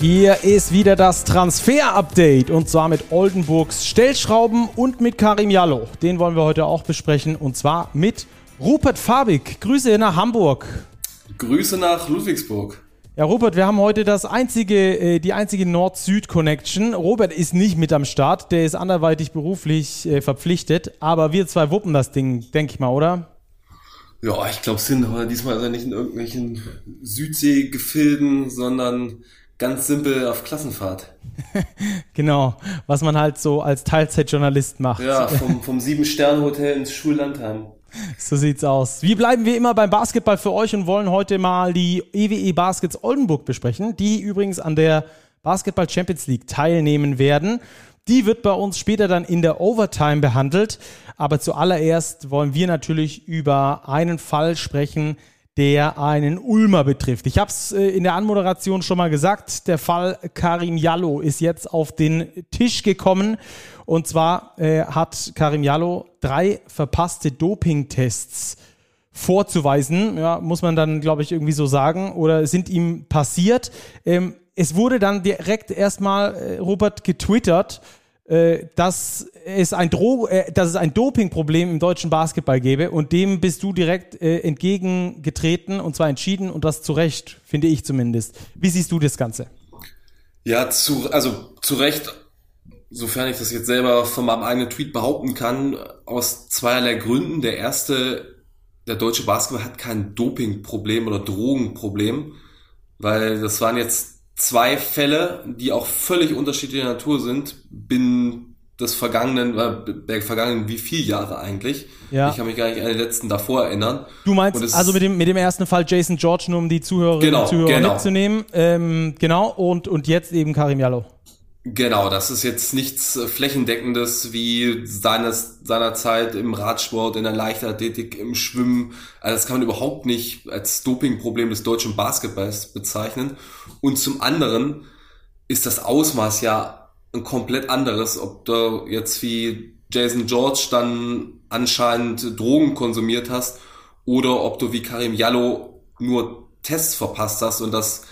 Hier ist wieder das Transfer-Update und zwar mit Oldenburgs Stellschrauben und mit Karim Jallo. Den wollen wir heute auch besprechen und zwar mit Rupert Fabig. Grüße nach Hamburg. Grüße nach Ludwigsburg. Ja, Robert, wir haben heute das einzige, äh, die einzige Nord-Süd-Connection. Robert ist nicht mit am Start, der ist anderweitig beruflich äh, verpflichtet, aber wir zwei wuppen das Ding, denke ich mal, oder? Ja, ich glaube, aber diesmal ist er nicht in irgendwelchen Südseegefilden, sondern ganz simpel auf Klassenfahrt. genau, was man halt so als Teilzeitjournalist macht. Ja, vom, vom Sieben-Sterne-Hotel ins Schullandheim. So sieht's aus. Wie bleiben wir immer beim Basketball für euch und wollen heute mal die EWE e Baskets Oldenburg besprechen, die übrigens an der Basketball Champions League teilnehmen werden. Die wird bei uns später dann in der Overtime behandelt. Aber zuallererst wollen wir natürlich über einen Fall sprechen, der einen Ulmer betrifft. Ich habe es äh, in der Anmoderation schon mal gesagt, der Fall Karim Jallo ist jetzt auf den Tisch gekommen. Und zwar äh, hat Karim Jallo drei verpasste Dopingtests vorzuweisen, ja, muss man dann, glaube ich, irgendwie so sagen, oder sind ihm passiert. Ähm, es wurde dann direkt erstmal, äh, Robert, getwittert, dass es ein Dro äh, dass es ein Dopingproblem im deutschen Basketball gäbe und dem bist du direkt äh, entgegengetreten und zwar entschieden und das zu Recht, finde ich zumindest. Wie siehst du das Ganze? Ja, zu, also zu Recht, sofern ich das jetzt selber von meinem eigenen Tweet behaupten kann, aus zweierlei Gründen. Der erste, der deutsche Basketball hat kein Dopingproblem oder Drogenproblem, weil das waren jetzt zwei Fälle, die auch völlig unterschiedlicher Natur sind, binnen des vergangenen, äh, der vergangenen wie vier Jahre eigentlich. Ja. Ich kann mich gar nicht an den letzten davor erinnern. Du meinst also mit dem, mit dem ersten Fall Jason George, nur um die Zuhörerinnen genau, und Zuhörer genau. mitzunehmen. Ähm, genau, und, und jetzt eben Karim Jallo. Genau, das ist jetzt nichts äh, flächendeckendes wie seines, seiner Zeit im Radsport, in der Leichtathletik, im Schwimmen. Also das kann man überhaupt nicht als Dopingproblem des deutschen Basketballs bezeichnen. Und zum anderen ist das Ausmaß ja ein komplett anderes, ob du jetzt wie Jason George dann anscheinend Drogen konsumiert hast oder ob du wie Karim Jallo nur Tests verpasst hast und das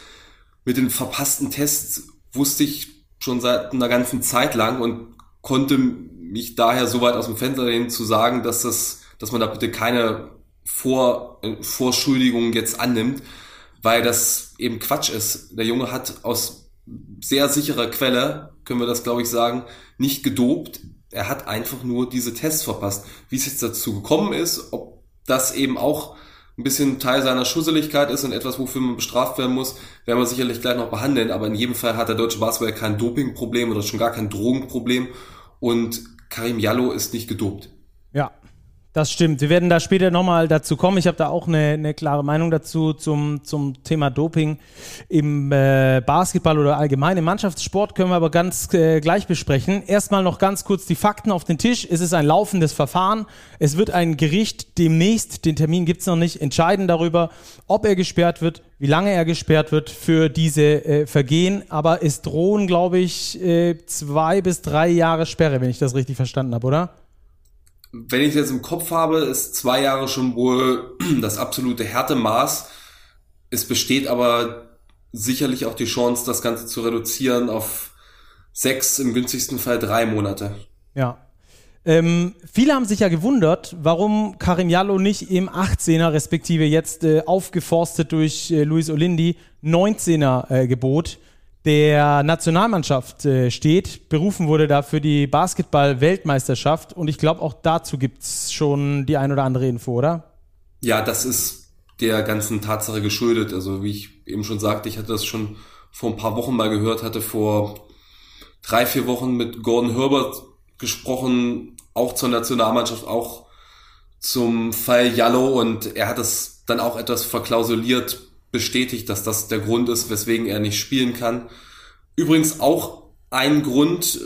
mit den verpassten Tests wusste ich schon seit einer ganzen Zeit lang und konnte mich daher so weit aus dem Fenster lehnen zu sagen, dass das, dass man da bitte keine Vor, Vorschuldigungen jetzt annimmt, weil das eben Quatsch ist. Der Junge hat aus sehr sicherer Quelle, können wir das glaube ich sagen, nicht gedopt. Er hat einfach nur diese Tests verpasst. Wie es jetzt dazu gekommen ist, ob das eben auch ein bisschen Teil seiner Schusseligkeit ist und etwas, wofür man bestraft werden muss, werden wir sicherlich gleich noch behandeln. Aber in jedem Fall hat der deutsche Basketball kein Dopingproblem oder schon gar kein Drogenproblem. Und Karim Jallo ist nicht gedopt. Das stimmt. Wir werden da später nochmal dazu kommen. Ich habe da auch eine, eine, klare Meinung dazu zum, zum Thema Doping im äh, Basketball oder allgemein im Mannschaftssport können wir aber ganz äh, gleich besprechen. Erstmal noch ganz kurz die Fakten auf den Tisch. Es ist ein laufendes Verfahren. Es wird ein Gericht demnächst, den Termin gibt's noch nicht, entscheiden darüber, ob er gesperrt wird, wie lange er gesperrt wird für diese äh, Vergehen. Aber es drohen, glaube ich, äh, zwei bis drei Jahre Sperre, wenn ich das richtig verstanden habe, oder? Wenn ich es jetzt im Kopf habe, ist zwei Jahre schon wohl das absolute Härtemaß. Es besteht aber sicherlich auch die Chance, das Ganze zu reduzieren auf sechs, im günstigsten Fall drei Monate. Ja. Ähm, viele haben sich ja gewundert, warum Karim Jallo nicht im 18er, respektive jetzt äh, aufgeforstet durch äh, Luis Olindi, 19er äh, Gebot der Nationalmannschaft äh, steht. Berufen wurde da für die Basketball-Weltmeisterschaft und ich glaube, auch dazu gibt es schon die ein oder andere Info, oder? Ja, das ist der ganzen Tatsache geschuldet. Also wie ich eben schon sagte, ich hatte das schon vor ein paar Wochen mal gehört, hatte vor drei, vier Wochen mit Gordon Herbert gesprochen, auch zur Nationalmannschaft, auch zum Fall Jallo und er hat es dann auch etwas verklausuliert bestätigt, dass das der Grund ist, weswegen er nicht spielen kann. Übrigens auch ein Grund,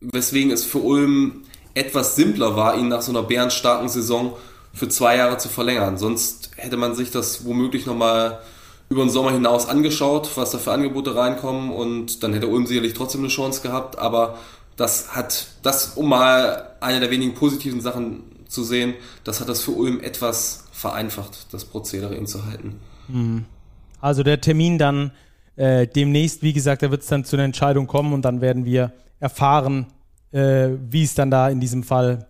weswegen es für Ulm etwas simpler war, ihn nach so einer bärenstarken Saison für zwei Jahre zu verlängern. Sonst hätte man sich das womöglich nochmal über den Sommer hinaus angeschaut, was da für Angebote reinkommen und dann hätte Ulm sicherlich trotzdem eine Chance gehabt, aber das hat, das um mal eine der wenigen positiven Sachen zu sehen, das hat das für Ulm etwas vereinfacht, das Prozedere ihn zu halten. Mhm. Also der Termin dann äh, demnächst, wie gesagt, da wird es dann zu einer Entscheidung kommen und dann werden wir erfahren, äh, wie es dann da in diesem Fall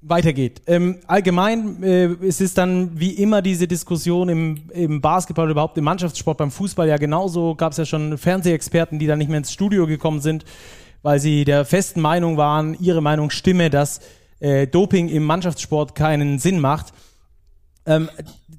weitergeht. Ähm, allgemein äh, es ist dann wie immer diese Diskussion im, im Basketball oder überhaupt im Mannschaftssport, beim Fußball ja genauso. Gab es ja schon Fernsehexperten, die dann nicht mehr ins Studio gekommen sind, weil sie der festen Meinung waren, ihre Meinung stimme, dass äh, Doping im Mannschaftssport keinen Sinn macht. Ähm,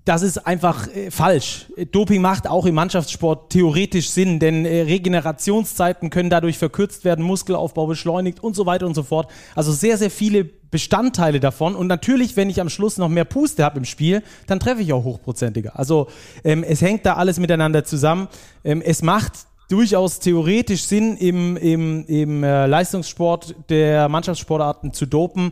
das ist einfach äh, falsch. Doping macht auch im Mannschaftssport theoretisch Sinn, denn äh, Regenerationszeiten können dadurch verkürzt werden, Muskelaufbau beschleunigt und so weiter und so fort. Also sehr, sehr viele Bestandteile davon. Und natürlich, wenn ich am Schluss noch mehr Puste habe im Spiel, dann treffe ich auch hochprozentiger. Also ähm, es hängt da alles miteinander zusammen. Ähm, es macht durchaus theoretisch Sinn, im, im, im äh, Leistungssport der Mannschaftssportarten zu dopen.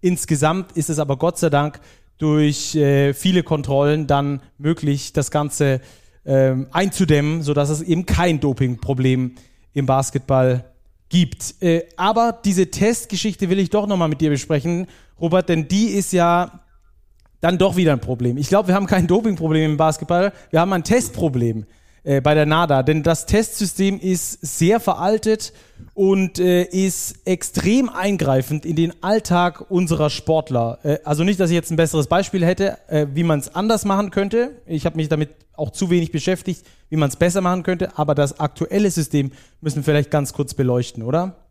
Insgesamt ist es aber Gott sei Dank durch äh, viele Kontrollen dann möglich, das Ganze ähm, einzudämmen, sodass es eben kein Dopingproblem im Basketball gibt. Äh, aber diese Testgeschichte will ich doch nochmal mit dir besprechen, Robert, denn die ist ja dann doch wieder ein Problem. Ich glaube, wir haben kein Dopingproblem im Basketball, wir haben ein Testproblem äh, bei der NADA, denn das Testsystem ist sehr veraltet und äh, ist extrem eingreifend in den Alltag unserer Sportler. Äh, also nicht, dass ich jetzt ein besseres Beispiel hätte, äh, wie man es anders machen könnte. Ich habe mich damit auch zu wenig beschäftigt, wie man es besser machen könnte, aber das aktuelle System müssen wir vielleicht ganz kurz beleuchten, oder?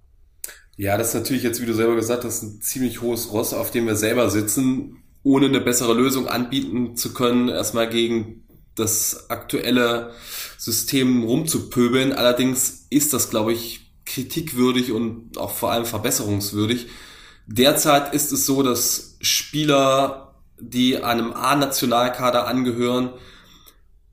Ja, das ist natürlich jetzt, wie du selber gesagt hast, ein ziemlich hohes Ross, auf dem wir selber sitzen, ohne eine bessere Lösung anbieten zu können, erstmal gegen das aktuelle System rumzupöbeln. Allerdings ist das, glaube ich, kritikwürdig und auch vor allem verbesserungswürdig. Derzeit ist es so, dass Spieler, die einem A-Nationalkader angehören,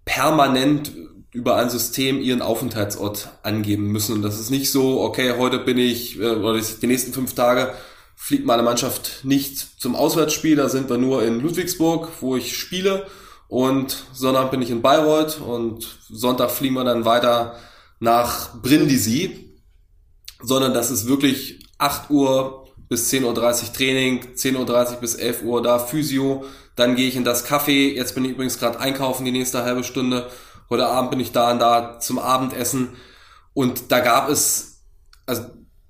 permanent über ein System ihren Aufenthaltsort angeben müssen. Und das ist nicht so, okay, heute bin ich, äh, oder die nächsten fünf Tage fliegt meine Mannschaft nicht zum Auswärtsspiel, da sind wir nur in Ludwigsburg, wo ich spiele und Sonntag bin ich in Bayreuth und Sonntag fliegen wir dann weiter nach Brindisi, sondern das ist wirklich 8 Uhr bis 10.30 Uhr Training, 10.30 Uhr bis 11 Uhr da Physio, dann gehe ich in das Café, jetzt bin ich übrigens gerade einkaufen die nächste halbe Stunde, heute Abend bin ich da und da zum Abendessen. Und da gab es, also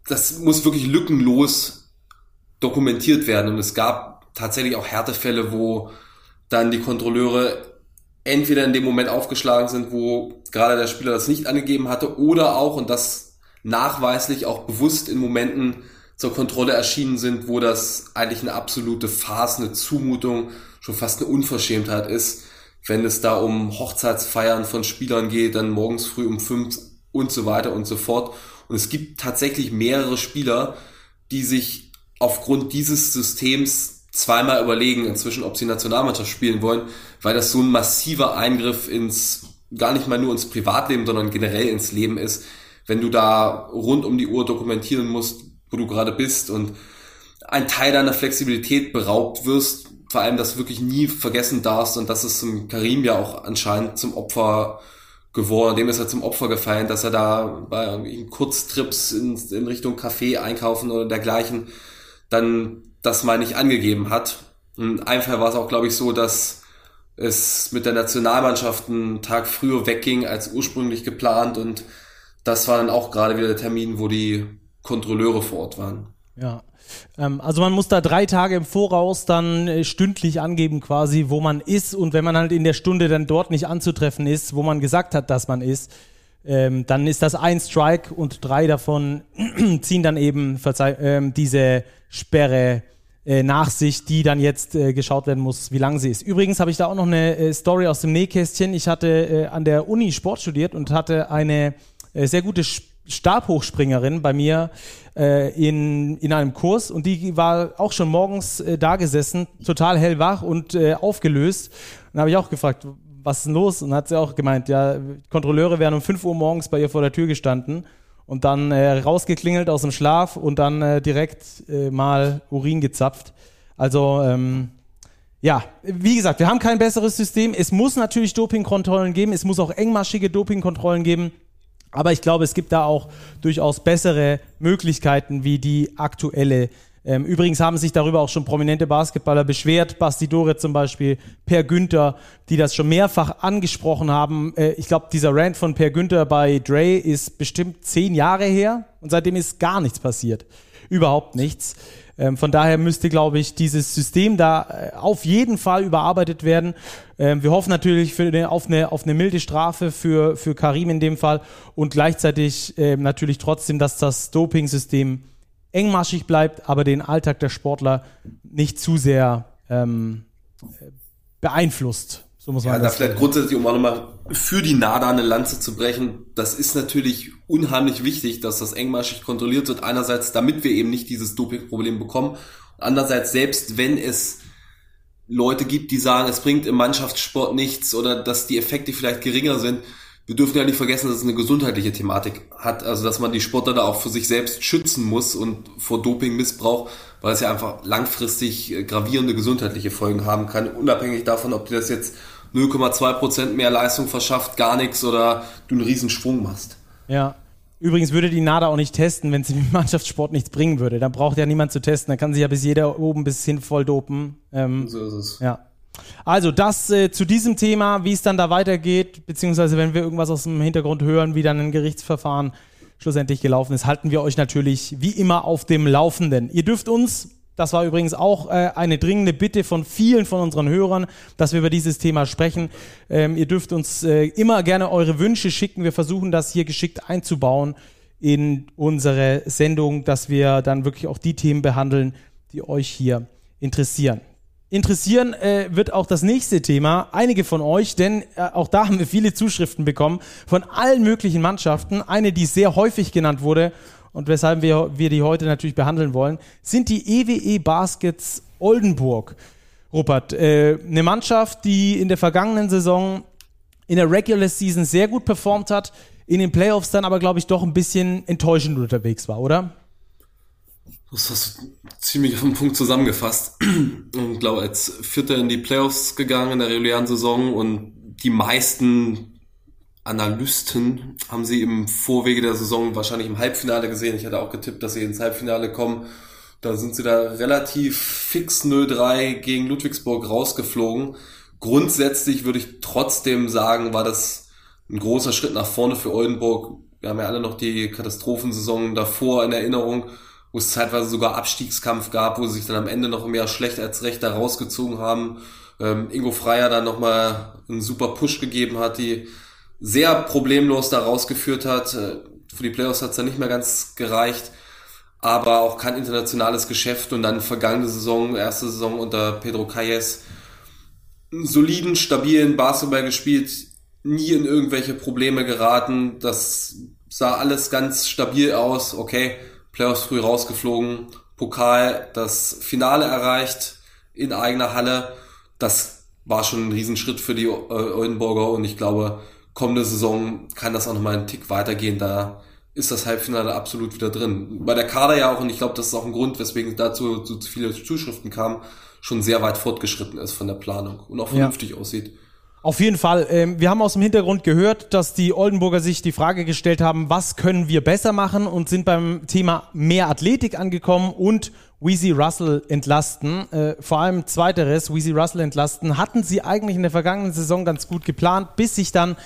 das muss wirklich lückenlos dokumentiert werden. Und es gab tatsächlich auch Härtefälle, wo dann die Kontrolleure entweder in dem Moment aufgeschlagen sind, wo gerade der Spieler das nicht angegeben hatte, oder auch, und das nachweislich auch bewusst in Momenten zur Kontrolle erschienen sind, wo das eigentlich eine absolute Farce, eine Zumutung, schon fast eine Unverschämtheit ist, wenn es da um Hochzeitsfeiern von Spielern geht, dann morgens früh um fünf und so weiter und so fort. Und es gibt tatsächlich mehrere Spieler, die sich aufgrund dieses Systems zweimal überlegen inzwischen, ob sie Nationalmannschaft spielen wollen, weil das so ein massiver Eingriff ins, gar nicht mal nur ins Privatleben, sondern generell ins Leben ist, wenn du da rund um die Uhr dokumentieren musst, wo du gerade bist und ein Teil deiner Flexibilität beraubt wirst, vor allem das wirklich nie vergessen darfst und das ist im Karim ja auch anscheinend zum Opfer geworden, dem ist er zum Opfer gefallen, dass er da bei Kurztrips in, in Richtung Café einkaufen oder dergleichen dann das mal nicht angegeben hat. Und einfach war es auch, glaube ich, so, dass es mit der Nationalmannschaft einen Tag früher wegging als ursprünglich geplant und das war dann auch gerade wieder der Termin, wo die Kontrolleure vor Ort waren. Ja. Ähm, also man muss da drei Tage im Voraus dann äh, stündlich angeben quasi, wo man ist und wenn man halt in der Stunde dann dort nicht anzutreffen ist, wo man gesagt hat, dass man ist, ähm, dann ist das ein Strike und drei davon ziehen dann eben ähm, diese Sperre äh, nach sich, die dann jetzt äh, geschaut werden muss, wie lang sie ist. Übrigens habe ich da auch noch eine äh, Story aus dem Nähkästchen. Ich hatte äh, an der Uni Sport studiert und hatte eine äh, sehr gute Stabhochspringerin bei mir äh, in, in einem Kurs und die war auch schon morgens äh, da gesessen, total hellwach und aufgelöst. Und habe ich auch gefragt, was ist denn los? Und hat sie auch gemeint, ja, Kontrolleure wären um 5 Uhr morgens bei ihr vor der Tür gestanden und dann äh, rausgeklingelt aus dem Schlaf und dann äh, direkt äh, mal Urin gezapft. Also ähm, ja, wie gesagt, wir haben kein besseres System. Es muss natürlich Dopingkontrollen geben, es muss auch engmaschige Dopingkontrollen geben. Aber ich glaube, es gibt da auch durchaus bessere Möglichkeiten wie die aktuelle Ähm, übrigens haben sich darüber auch schon prominente Basketballer beschwert, Basti Dore zum Beispiel, Per Günther, die das schon mehrfach angesprochen haben. Äh, ich glaube, dieser Rant von Per Günther bei Dre ist bestimmt zehn Jahre her und seitdem ist gar nichts passiert. Überhaupt nichts. Ähm, von daher müsste, glaube ich, dieses System da äh, auf jeden Fall überarbeitet werden. Ähm, wir hoffen natürlich für eine, auf, eine, auf eine milde Strafe für, für Karim in dem Fall und gleichzeitig ähm, natürlich trotzdem, dass das Doping-System engmaschig bleibt, aber den Alltag der Sportler nicht zu sehr ähm, beeinflusst. So muss man ja, da vielleicht grundsätzlich, um auch nochmal für die NADA eine Lanze zu brechen, das ist natürlich unheimlich wichtig, dass das engmaschig kontrolliert wird. Einerseits, damit wir eben nicht dieses Dopingproblem bekommen. Andererseits, selbst wenn es Leute gibt, die sagen, es bringt im Mannschaftssport nichts oder dass die Effekte vielleicht geringer sind, wir dürfen ja nicht vergessen, dass es eine gesundheitliche Thematik hat, also dass man die Sportler da auch für sich selbst schützen muss und vor Dopingmissbrauch, weil es ja einfach langfristig äh, gravierende gesundheitliche Folgen haben kann, unabhängig davon, ob dir das jetzt 0,2% mehr Leistung verschafft, gar nichts oder du einen riesen Schwung machst. Ja. Übrigens würde die NADA auch nicht testen, wenn sie im Mannschaftssport nichts bringen würde. Dann braucht ja niemand zu testen. Dann kann sich ja bis jeder oben bis hin voll dopen. Ähm, so ist es. Ja. Also das äh, zu diesem Thema, wie es dann da weitergeht, beziehungsweise wenn wir irgendwas aus dem Hintergrund hören, wie dann ein Gerichtsverfahren schlussendlich gelaufen ist, halten wir euch natürlich wie immer auf dem Laufenden. Ihr dürft uns, das war übrigens auch äh, eine dringende Bitte von vielen von unseren Hörern, dass wir über dieses Thema sprechen. Ähm, ihr dürft uns äh, immer gerne eure Wünsche schicken. Wir versuchen das hier geschickt einzubauen in unsere Sendung, dass wir dann wirklich auch die Themen behandeln, die euch hier interessieren interessieren äh, wird auch das nächste Thema. Einige von euch, denn äh, auch da haben wir viele Zuschriften bekommen von allen möglichen Mannschaften. Eine, die sehr häufig genannt wurde und weshalb wir, wir die heute natürlich behandeln wollen, sind die EWE Baskets Oldenburg. Rupert, äh, eine Mannschaft, die in der vergangenen Saison in der Regular Season sehr gut performt hat, in den Playoffs dann aber, glaube ich, doch ein bisschen enttäuschend unterwegs war, oder? Das hast du ziemlich auf den Punkt zusammengefasst. Und glaube, als Vierter in die Playoffs gegangen in der regulären Saison und die meisten Analysten haben sie im Vorwege der Saison wahrscheinlich im Halbfinale gesehen. Ich hatte auch getippt, dass sie ins Halbfinale kommen. Da sind sie da relativ fix 0-3 gegen Ludwigsburg rausgeflogen. Grundsätzlich würde ich trotzdem sagen, war das ein großer Schritt nach vorne für Oldenburg. Wir haben ja alle noch die Katastrophensaison davor in Erinnerung wo es zeitweise sogar Abstiegskampf gab, wo sie sich dann am Ende noch mehr schlecht als recht da rausgezogen haben. Ähm, Ingo Freier dann nochmal einen super Push gegeben hat, die sehr problemlos da rausgeführt hat. Äh, für die Playoffs hat es dann nicht mehr ganz gereicht, aber auch kein internationales Geschäft und dann vergangene Saison, erste Saison unter Pedro Calles, soliden, stabilen Basketball gespielt, nie in irgendwelche Probleme geraten. Das sah alles ganz stabil aus. Okay, Playoffs früh rausgeflogen, Pokal das Finale erreicht in eigener Halle. Das war schon ein Riesenschritt für die Oldenburger und ich glaube, kommende Saison kann das auch nochmal einen Tick weitergehen. Da ist das Halbfinale absolut wieder drin. Bei der Kader ja auch, und ich glaube, das ist auch ein Grund, weswegen dazu so viele Zuschriften kamen, schon sehr weit fortgeschritten ist von der Planung und auch vernünftig ja. aussieht. Auf jeden Fall. Ähm, wir haben aus dem Hintergrund gehört, dass die Oldenburger sich die Frage gestellt haben, was können wir besser machen und sind beim Thema mehr Athletik angekommen und Weezy Russell entlasten. Äh, vor allem zweiteres, Weezy Russell entlasten, hatten sie eigentlich in der vergangenen Saison ganz gut geplant, bis sich dann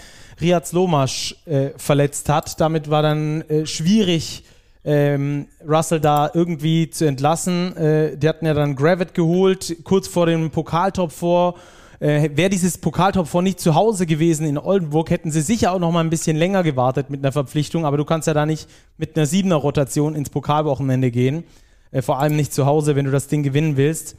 Riaz Lomasch äh, verletzt hat. Damit war dann äh, schwierig, ähm, Russell da irgendwie zu entlassen. Äh, die hatten ja dann Gravit geholt, kurz vor dem Pokaltop vor äh, Wäre dieses Pokaltop vor nicht zu Hause gewesen in Oldenburg, hätten sie sicher auch noch mal ein bisschen länger gewartet mit einer Verpflichtung, aber du kannst ja da nicht mit einer siebener Rotation ins Pokalwochenende gehen. Äh, vor allem nicht zu Hause, wenn du das Ding gewinnen willst.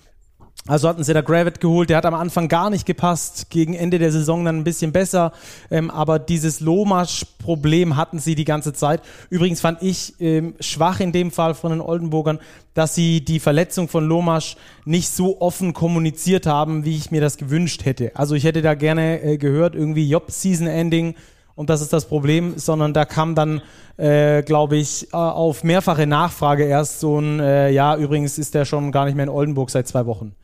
Also hatten sie da Gravit geholt, der hat am Anfang gar nicht gepasst, gegen Ende der Saison dann ein bisschen besser, ähm, aber dieses Lomasch-Problem hatten sie die ganze Zeit. Übrigens fand ich ähm, schwach in dem Fall von den Oldenburgern, dass sie die Verletzung von Lomasch nicht so offen kommuniziert haben, wie ich mir das gewünscht hätte. Also ich hätte da gerne äh, gehört, irgendwie Job Season Ending und das ist das Problem, sondern da kam dann, äh, glaube ich, äh, auf mehrfache Nachfrage erst so ein, äh, ja, übrigens ist der schon gar nicht mehr in Oldenburg seit zwei Wochen.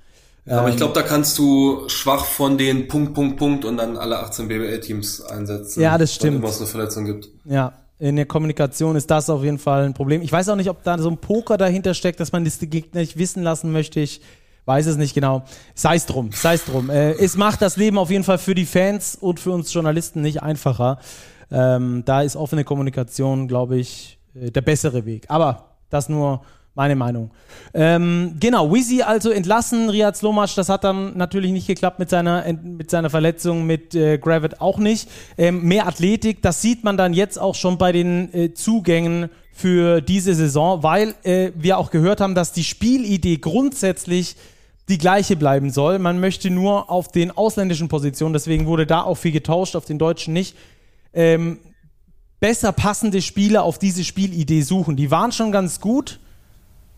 Aber ich glaube, da kannst du schwach von den Punkt, Punkt, Punkt und dann alle 18 BBL-Teams einsetzen. Ja, das stimmt. Wenn es eine Verletzung gibt. Ja, in der Kommunikation ist das auf jeden Fall ein Problem. Ich weiß auch nicht, ob da so ein Poker dahinter steckt, dass man das die Gegner nicht wissen lassen möchte. Ich weiß es nicht genau. Sei es drum, sei es drum. Äh, es macht das Leben auf jeden Fall für die Fans und für uns Journalisten nicht einfacher. Ähm, da ist offene Kommunikation, glaube ich, äh, der bessere Weg. Aber das nur meine Meinung. Ähm, genau, Wizzy also entlassen, Riyad Slomac, das hat dann natürlich nicht geklappt mit seiner, mit seiner Verletzung, mit äh, Gravett auch nicht. Ähm, mehr Athletik, das sieht man dann jetzt auch schon bei den äh, Zugängen für diese Saison, weil äh, wir auch gehört haben, dass die Spielidee grundsätzlich die gleiche bleiben soll. Man möchte nur auf den ausländischen Positionen, deswegen wurde da auch viel getauscht, auf den deutschen nicht, ähm, besser passende Spieler auf diese Spielidee suchen. Die waren schon ganz gut,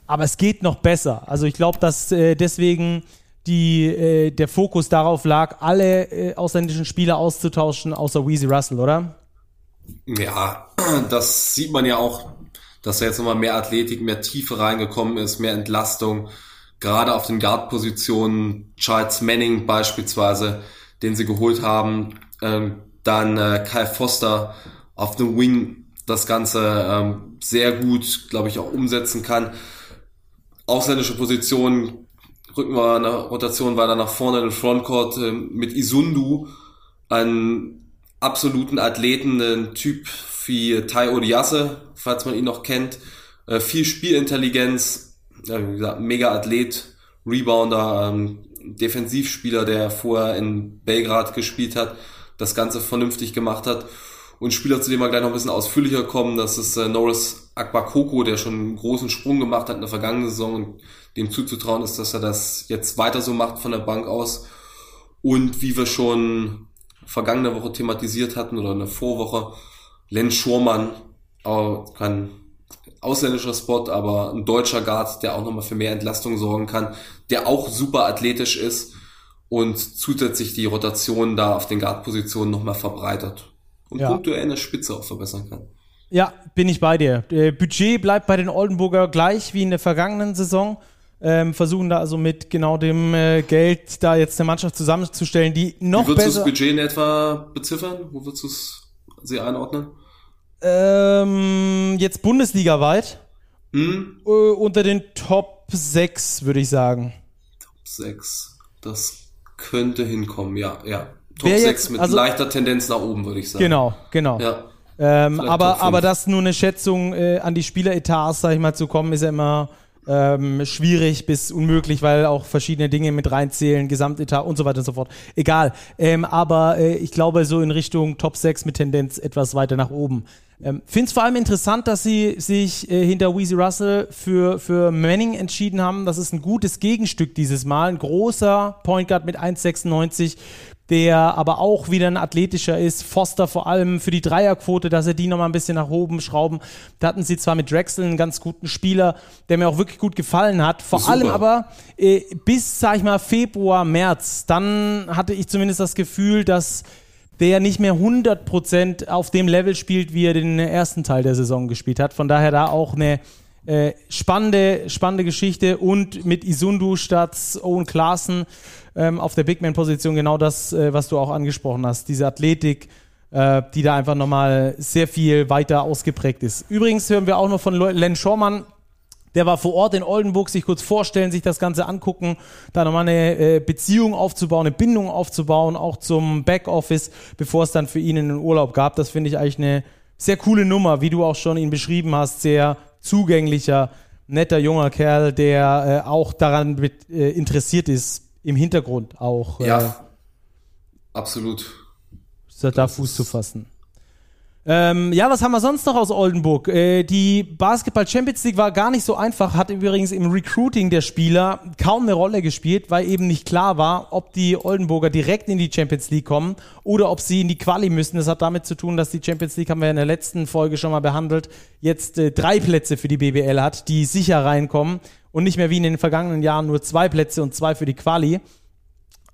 aber es geht noch besser. Also ich glaube, dass äh, deswegen die, äh, der Fokus darauf lag, alle äh, ausländischen Spieler auszutauschen, außer Weezy Russell, oder? Ja, das sieht man ja auch, dass da jetzt nochmal mehr Athletik, mehr Tiefe reingekommen ist, mehr Entlastung. Gerade auf den Guard-Positionen, Charles Manning beispielsweise, den sie geholt haben, ähm, dann äh, Kyle Foster auf dem Wing das Ganze ähm, sehr gut, glaube ich, auch umsetzen kann ausländische Position rücken wir eine Rotation weiter nach vorne in den Frontcourt äh, mit Isundu, einen absoluten Athleten, ein Typ wie Tai Odiasse, falls man ihn noch kennt, äh, viel Spielintelligenz, wie gesagt, mega Athlet, Rebounder, ähm, Defensivspieler, der vorher in Belgrad gespielt hat, das Ganze vernünftig gemacht hat. Und Spieler, zu dem wir gleich noch ein bisschen ausführlicher kommen, das ist äh, Norris Akbakoko, der schon einen großen Sprung gemacht hat in der vergangenen Saison. Und dem zuzutrauen ist, dass er das jetzt weiter so macht von der Bank aus. Und wie wir schon vergangene Woche thematisiert hatten oder in der Vorwoche, Len Schurmann, kein ausländischer Spot, aber ein deutscher Guard, der auch nochmal für mehr Entlastung sorgen kann, der auch super athletisch ist und zusätzlich die Rotation da auf den Guard-Positionen nochmal verbreitert und ja. punktuell in der Spitze auch verbessern kann. Ja, bin ich bei dir. Der Budget bleibt bei den Oldenburger gleich wie in der vergangenen Saison. Ähm, versuchen da also mit genau dem äh, Geld da jetzt eine Mannschaft zusammenzustellen, die noch besser... Wie würdest du das Budget in etwa beziffern? Wo würdest du es sie einordnen? Ähm, jetzt bundesligaweit. Hm? Äh, unter den Top 6, würde ich sagen. Top 6. Das könnte hinkommen, ja, ja. Top Wer 6 jetzt, mit also, leichter Tendenz nach oben, würde ich sagen. Genau, genau. Ja. Ähm, aber, aber das nur eine Schätzung äh, an die Spieleretats, sag ich mal, zu kommen, ist ja immer ähm, schwierig bis unmöglich, weil auch verschiedene Dinge mit reinzählen, Gesamtetat und so weiter und so fort. Egal. Ähm, aber äh, ich glaube, so in Richtung Top 6 mit Tendenz etwas weiter nach oben. Ähm, Finde es vor allem interessant, dass sie sich äh, hinter Weezy Russell für, für Manning entschieden haben. Das ist ein gutes Gegenstück dieses Mal. Ein großer Point Guard mit 1,96 der aber auch wieder ein athletischer ist. Foster vor allem für die Dreierquote, dass er die nochmal ein bisschen nach oben schrauben. Da hatten sie zwar mit Drexel einen ganz guten Spieler, der mir auch wirklich gut gefallen hat. Vor Super. allem aber äh, bis, sag ich mal, Februar, März, dann hatte ich zumindest das Gefühl, dass der nicht mehr 100% auf dem Level spielt, wie er den ersten Teil der Saison gespielt hat. Von daher da auch eine äh, spannende, spannende Geschichte und mit Isundu statt Owen Klaassen ähm, auf der Big Man-Position genau das, äh, was du auch angesprochen hast. Diese Athletik, äh, die da einfach nochmal sehr viel weiter ausgeprägt ist. Übrigens hören wir auch noch von Len Schormann, der war vor Ort in Oldenburg, sich kurz vorstellen, sich das Ganze angucken, da nochmal eine äh, Beziehung aufzubauen, eine Bindung aufzubauen, auch zum Backoffice, bevor es dann für ihn in den Urlaub gab. Das finde ich eigentlich eine sehr coole Nummer, wie du auch schon ihn beschrieben hast, sehr zugänglicher, netter junger Kerl, der äh, auch daran äh, interessiert ist, im Hintergrund auch. Ja, äh, absolut. Da Fuß zu fassen. Ähm, ja, was haben wir sonst noch aus Oldenburg? Äh, die Basketball Champions League war gar nicht so einfach, hat übrigens im Recruiting der Spieler kaum eine Rolle gespielt, weil eben nicht klar war, ob die Oldenburger direkt in die Champions League kommen oder ob sie in die Quali müssen. Das hat damit zu tun, dass die Champions League, haben wir in der letzten Folge schon mal behandelt, jetzt äh, drei Plätze für die BBL hat, die sicher reinkommen und nicht mehr wie in den vergangenen Jahren nur zwei Plätze und zwei für die Quali.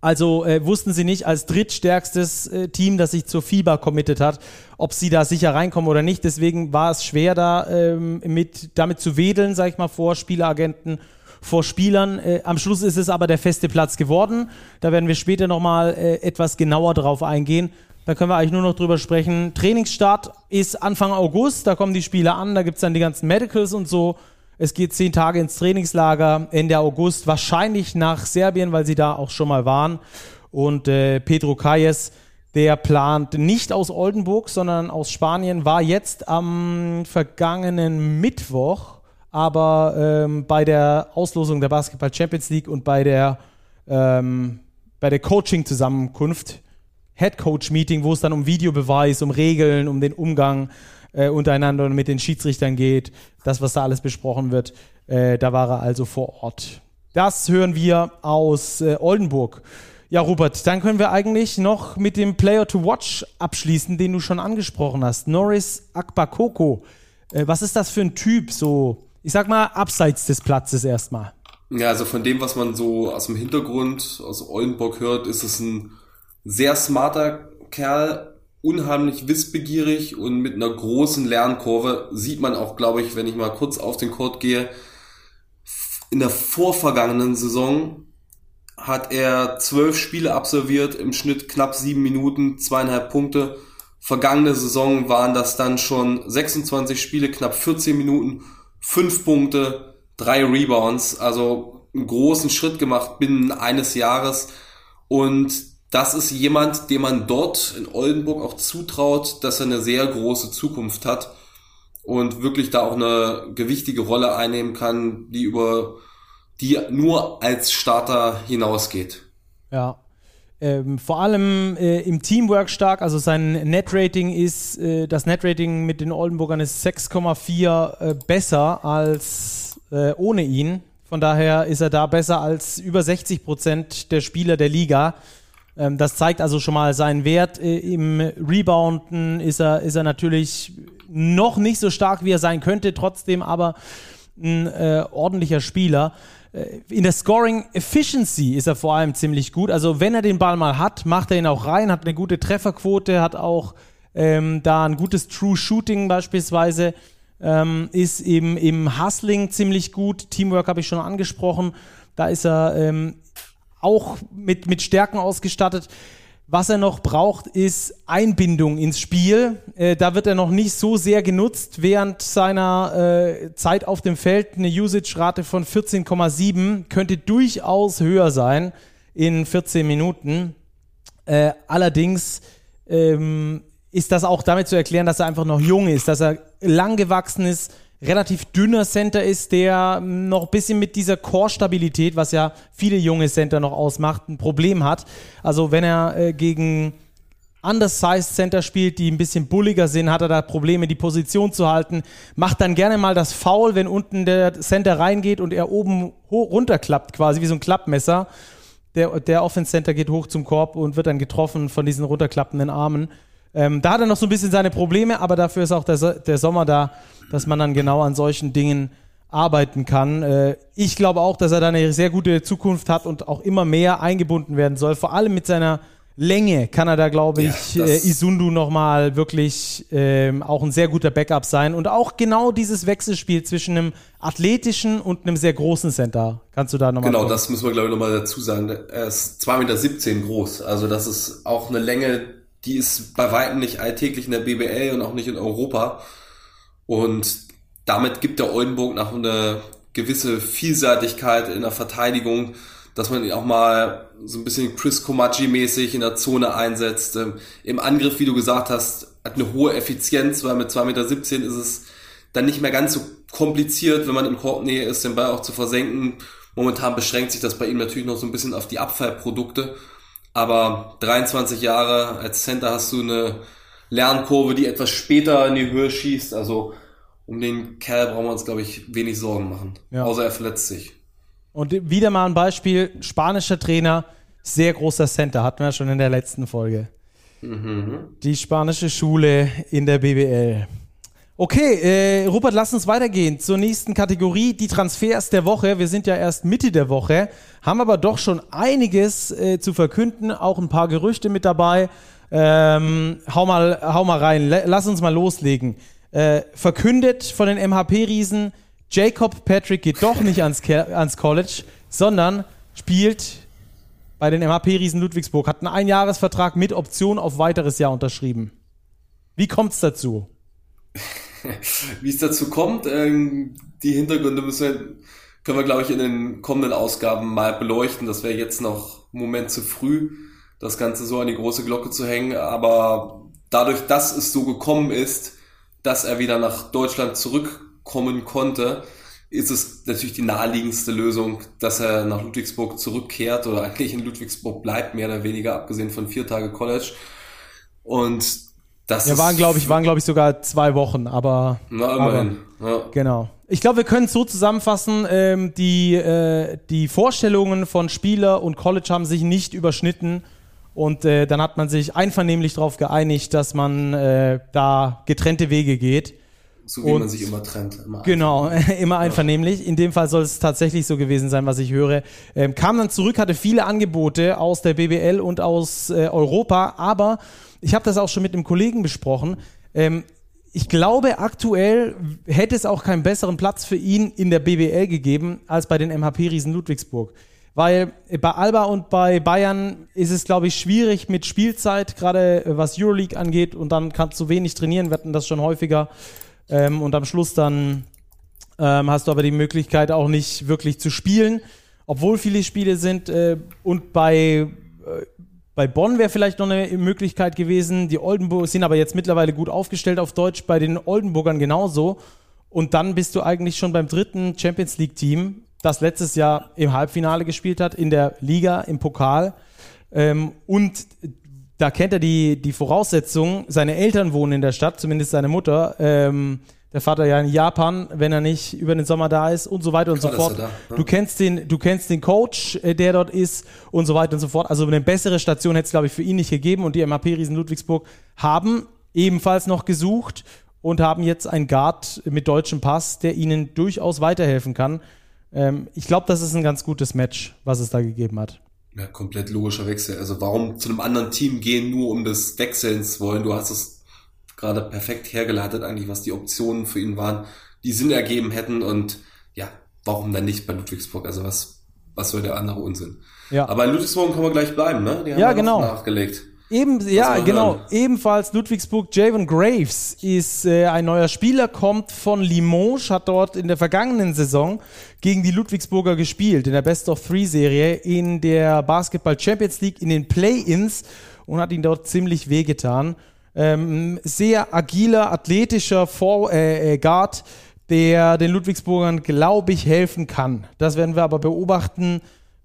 Also äh, wussten sie nicht als drittstärkstes äh, Team, das sich zur FIBA committed hat, ob sie da sicher reinkommen oder nicht. Deswegen war es schwer, da ähm, mit, damit zu wedeln, sag ich mal, vor Spieleragenten, vor Spielern. Äh, am Schluss ist es aber der feste Platz geworden. Da werden wir später nochmal äh, etwas genauer drauf eingehen. Da können wir eigentlich nur noch drüber sprechen. Trainingsstart ist Anfang August, da kommen die Spiele an, da gibt es dann die ganzen Medicals und so. Es geht zehn Tage ins Trainingslager Ende August, wahrscheinlich nach Serbien, weil sie da auch schon mal waren. Und äh, Pedro Calles, der plant nicht aus Oldenburg, sondern aus Spanien, war jetzt am vergangenen Mittwoch, aber ähm, bei der Auslosung der Basketball Champions League und bei der, ähm, der Coaching-Zusammenkunft, Head Coach Meeting, wo es dann um Videobeweis, um Regeln, um den Umgang äh, untereinander und mit den Schiedsrichtern geht, das, was da alles besprochen wird, äh, da war er also vor Ort. Das hören wir aus äh, Oldenburg. Ja, Rupert, dann können wir eigentlich noch mit dem Player to Watch abschließen, den du schon angesprochen hast. Norris Akbakoko. Äh, was ist das für ein Typ? So, ich sag mal, abseits des Platzes erstmal. Ja, also von dem, was man so aus dem Hintergrund, aus Oldenburg hört, ist es ein sehr smarter Kerl, unheimlich wissbegierig und mit einer großen Lernkurve. Sieht man auch, glaube ich, wenn ich mal kurz auf den Court gehe. In der vorvergangenen Saison hat er zwölf Spiele absolviert, im Schnitt knapp sieben Minuten, zweieinhalb Punkte. Vergangene Saison waren das dann schon 26 Spiele, knapp 14 Minuten, fünf Punkte, drei Rebounds, also einen großen Schritt gemacht binnen eines Jahres. Und das ist jemand, dem man dort in Oldenburg auch zutraut, dass er eine sehr große Zukunft hat und wirklich da auch eine gewichtige Rolle einnehmen kann, die über die nur als Starter hinausgeht. Ja. Ähm, vor allem äh, im Teamwork stark, also sein Net-Rating ist, äh, das Net-Rating mit den Oldenburgern ist 6,4 äh, besser als äh, ohne ihn. Von daher ist er da besser als über 60 Prozent der Spieler der Liga. Ähm, das zeigt also schon mal seinen Wert. Äh, Im Rebounden ist er, ist er natürlich noch nicht so stark, wie er sein könnte, trotzdem aber ein äh, ordentlicher Spieler. Äh, in der Scoring Efficiency ist er vor allem ziemlich gut. Also wenn er den Ball mal hat, macht er ihn auch rein, hat eine gute Trefferquote, hat auch ähm, da ein gutes True Shooting beispielsweise, ähm, ist eben im Hustling ziemlich gut. Teamwork habe ich schon angesprochen. Da ist er ähm, auch mit, mit Stärken ausgestattet. Was er noch braucht, ist Einbindung ins Spiel. Äh, da wird er noch nicht so sehr genutzt. Während seiner äh, Zeit auf dem Feld eine Usage-Rate von 14,7 könnte durchaus höher sein in 14 Minuten. Äh, allerdings ähm, ist das auch damit zu erklären, dass er einfach noch jung ist, dass er lang gewachsen ist, relativ dünner Center ist, der noch ein bisschen mit dieser Core-Stabilität, was ja viele junge Center noch ausmacht, ein Problem hat. Also wenn er äh, gegen undersized Center spielt, die ein bisschen bulliger sind, hat er da Probleme, die Position zu halten. Macht dann gerne mal das Foul, wenn unten der Center reingeht und er oben runterklappt, quasi wie so ein Klappmesser. Der, der Offense Center geht hoch zum Korb und wird dann getroffen von diesen runterklappenden Armen. Ähm, da hat er noch so ein bisschen seine Probleme, aber dafür ist auch der, der Sommer da, dass man dann genau an solchen Dingen arbeiten kann. Äh, ich glaube auch, dass er da eine sehr gute Zukunft hat und auch immer mehr eingebunden werden soll. Vor allem mit seiner Länge kann er da, glaube ich, ja, äh, Isundu nochmal wirklich ähm, auch ein sehr guter Backup sein. Und auch genau dieses Wechselspiel zwischen einem athletischen und einem sehr großen Center. Kannst du da nochmal. Genau, kommen? das müssen wir, glaube ich, nochmal dazu sagen. Er ist 2,17 Meter groß. Also das ist auch eine Länge, die ist bei weitem nicht alltäglich in der BBL und auch nicht in Europa. Und damit gibt der Oldenburg noch eine gewisse Vielseitigkeit in der Verteidigung, dass man ihn auch mal so ein bisschen Chris Komachi-mäßig in der Zone einsetzt. Ähm, Im Angriff, wie du gesagt hast, hat eine hohe Effizienz, weil mit 2,17 Meter ist es dann nicht mehr ganz so kompliziert, wenn man in Korbnähe ist, den Ball auch zu versenken. Momentan beschränkt sich das bei ihm natürlich noch so ein bisschen auf die Abfallprodukte. Aber 23 Jahre als Center hast du eine Lernkurve, die etwas später in die Höhe schießt. Also um den Kerl brauchen wir uns, glaube ich, wenig Sorgen machen. Ja. Außer er verletzt sich. Und wieder mal ein Beispiel, spanischer Trainer, sehr großer Center, hatten wir schon in der letzten Folge. Mhm. Die spanische Schule in der BBL. Okay, äh, Rupert, lass uns weitergehen zur nächsten Kategorie, die Transfers der Woche. Wir sind ja erst Mitte der Woche, haben aber doch schon einiges äh, zu verkünden, auch ein paar Gerüchte mit dabei. Ähm, hau, mal, hau mal rein, lass uns mal loslegen. Äh, verkündet von den MHP-Riesen, Jacob Patrick geht doch nicht ans, ans College, sondern spielt bei den MHP-Riesen Ludwigsburg, hat einen Einjahresvertrag mit Option auf weiteres Jahr unterschrieben. Wie kommt es dazu? Wie es dazu kommt, ähm, die Hintergründe müssen wir, können wir, glaube ich, in den kommenden Ausgaben mal beleuchten. Das wäre jetzt noch ein Moment zu früh, das Ganze so an die große Glocke zu hängen. Aber dadurch, dass es so gekommen ist, dass er wieder nach Deutschland zurückkommen konnte, ist es natürlich die naheliegendste Lösung, dass er nach Ludwigsburg zurückkehrt oder eigentlich in Ludwigsburg bleibt, mehr oder weniger, abgesehen von vier Tage College. Und das ja, waren, glaube ich, waren, glaube ich, sogar zwei Wochen, aber. Na, immerhin. Aber, ja. Genau. Ich glaube, wir können es so zusammenfassen, ähm, die, äh, die Vorstellungen von Spieler und College haben sich nicht überschnitten. Und äh, dann hat man sich einvernehmlich darauf geeinigt, dass man äh, da getrennte Wege geht. So wie und, man sich immer trennt. Immer genau, immer einvernehmlich. In dem Fall soll es tatsächlich so gewesen sein, was ich höre. Ähm, kam dann zurück, hatte viele Angebote aus der BBL und aus äh, Europa, aber ich habe das auch schon mit einem Kollegen besprochen. Ähm, ich glaube, aktuell hätte es auch keinen besseren Platz für ihn in der BBL gegeben als bei den MHP-Riesen Ludwigsburg. Weil bei Alba und bei Bayern ist es, glaube ich, schwierig mit Spielzeit, gerade was Euroleague angeht. Und dann kannst du wenig trainieren. Wir hatten das schon häufiger. Ähm, und am Schluss dann ähm, hast du aber die Möglichkeit auch nicht wirklich zu spielen, obwohl viele Spiele sind. Äh, und bei, äh, bei Bonn wäre vielleicht noch eine Möglichkeit gewesen. Die Oldenburg sind aber jetzt mittlerweile gut aufgestellt auf Deutsch, bei den Oldenburgern genauso. Und dann bist du eigentlich schon beim dritten Champions League-Team, das letztes Jahr im Halbfinale gespielt hat, in der Liga, im Pokal. Ähm, und da kennt er die, die Voraussetzungen. Seine Eltern wohnen in der Stadt, zumindest seine Mutter. Ähm, der Vater ja in Japan, wenn er nicht über den Sommer da ist und so weiter und Klar, so fort. Da, ne? Du kennst den, du kennst den Coach, äh, der dort ist und so weiter und so fort. Also eine bessere Station hätte es, glaube ich, für ihn nicht gegeben und die MAP Riesen Ludwigsburg haben ebenfalls noch gesucht und haben jetzt einen Guard mit deutschem Pass, der ihnen durchaus weiterhelfen kann. Ähm, ich glaube, das ist ein ganz gutes Match, was es da gegeben hat. Ja, komplett logischer Wechsel. Also warum zu einem anderen Team gehen, nur um des Wechselns wollen? Du hast es gerade perfekt hergeleitet, eigentlich, was die Optionen für ihn waren, die Sinn ergeben hätten und ja, warum dann nicht bei Ludwigsburg? Also was, was soll der andere Unsinn? Ja. Aber in Ludwigsburg können wir gleich bleiben, ne? Die haben ja, genau. nachgelegt. Eben, ja, genau. Hören. Ebenfalls Ludwigsburg, Javon Graves ist äh, ein neuer Spieler, kommt von Limoges, hat dort in der vergangenen Saison gegen die Ludwigsburger gespielt, in der Best of Three Serie, in der Basketball Champions League, in den Play-Ins und hat ihn dort ziemlich wehgetan. Ähm, sehr agiler, athletischer Vor äh, äh Guard, der den Ludwigsburgern, glaube ich, helfen kann. Das werden wir aber beobachten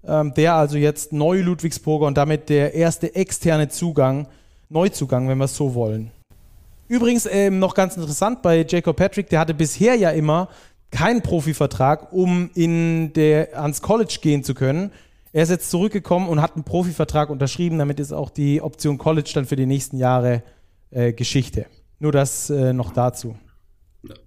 ähm, der also jetzt neu Ludwigsburger und damit der erste externe Zugang, Neuzugang, wenn wir es so wollen. Übrigens ähm, noch ganz interessant bei Jacob Patrick, der hatte bisher ja immer keinen Profivertrag, um in der, ans College gehen zu können. Er ist jetzt zurückgekommen und hat einen Profivertrag unterschrieben. Damit ist auch die Option College dann für die nächsten Jahre äh, Geschichte. Nur das äh, noch dazu.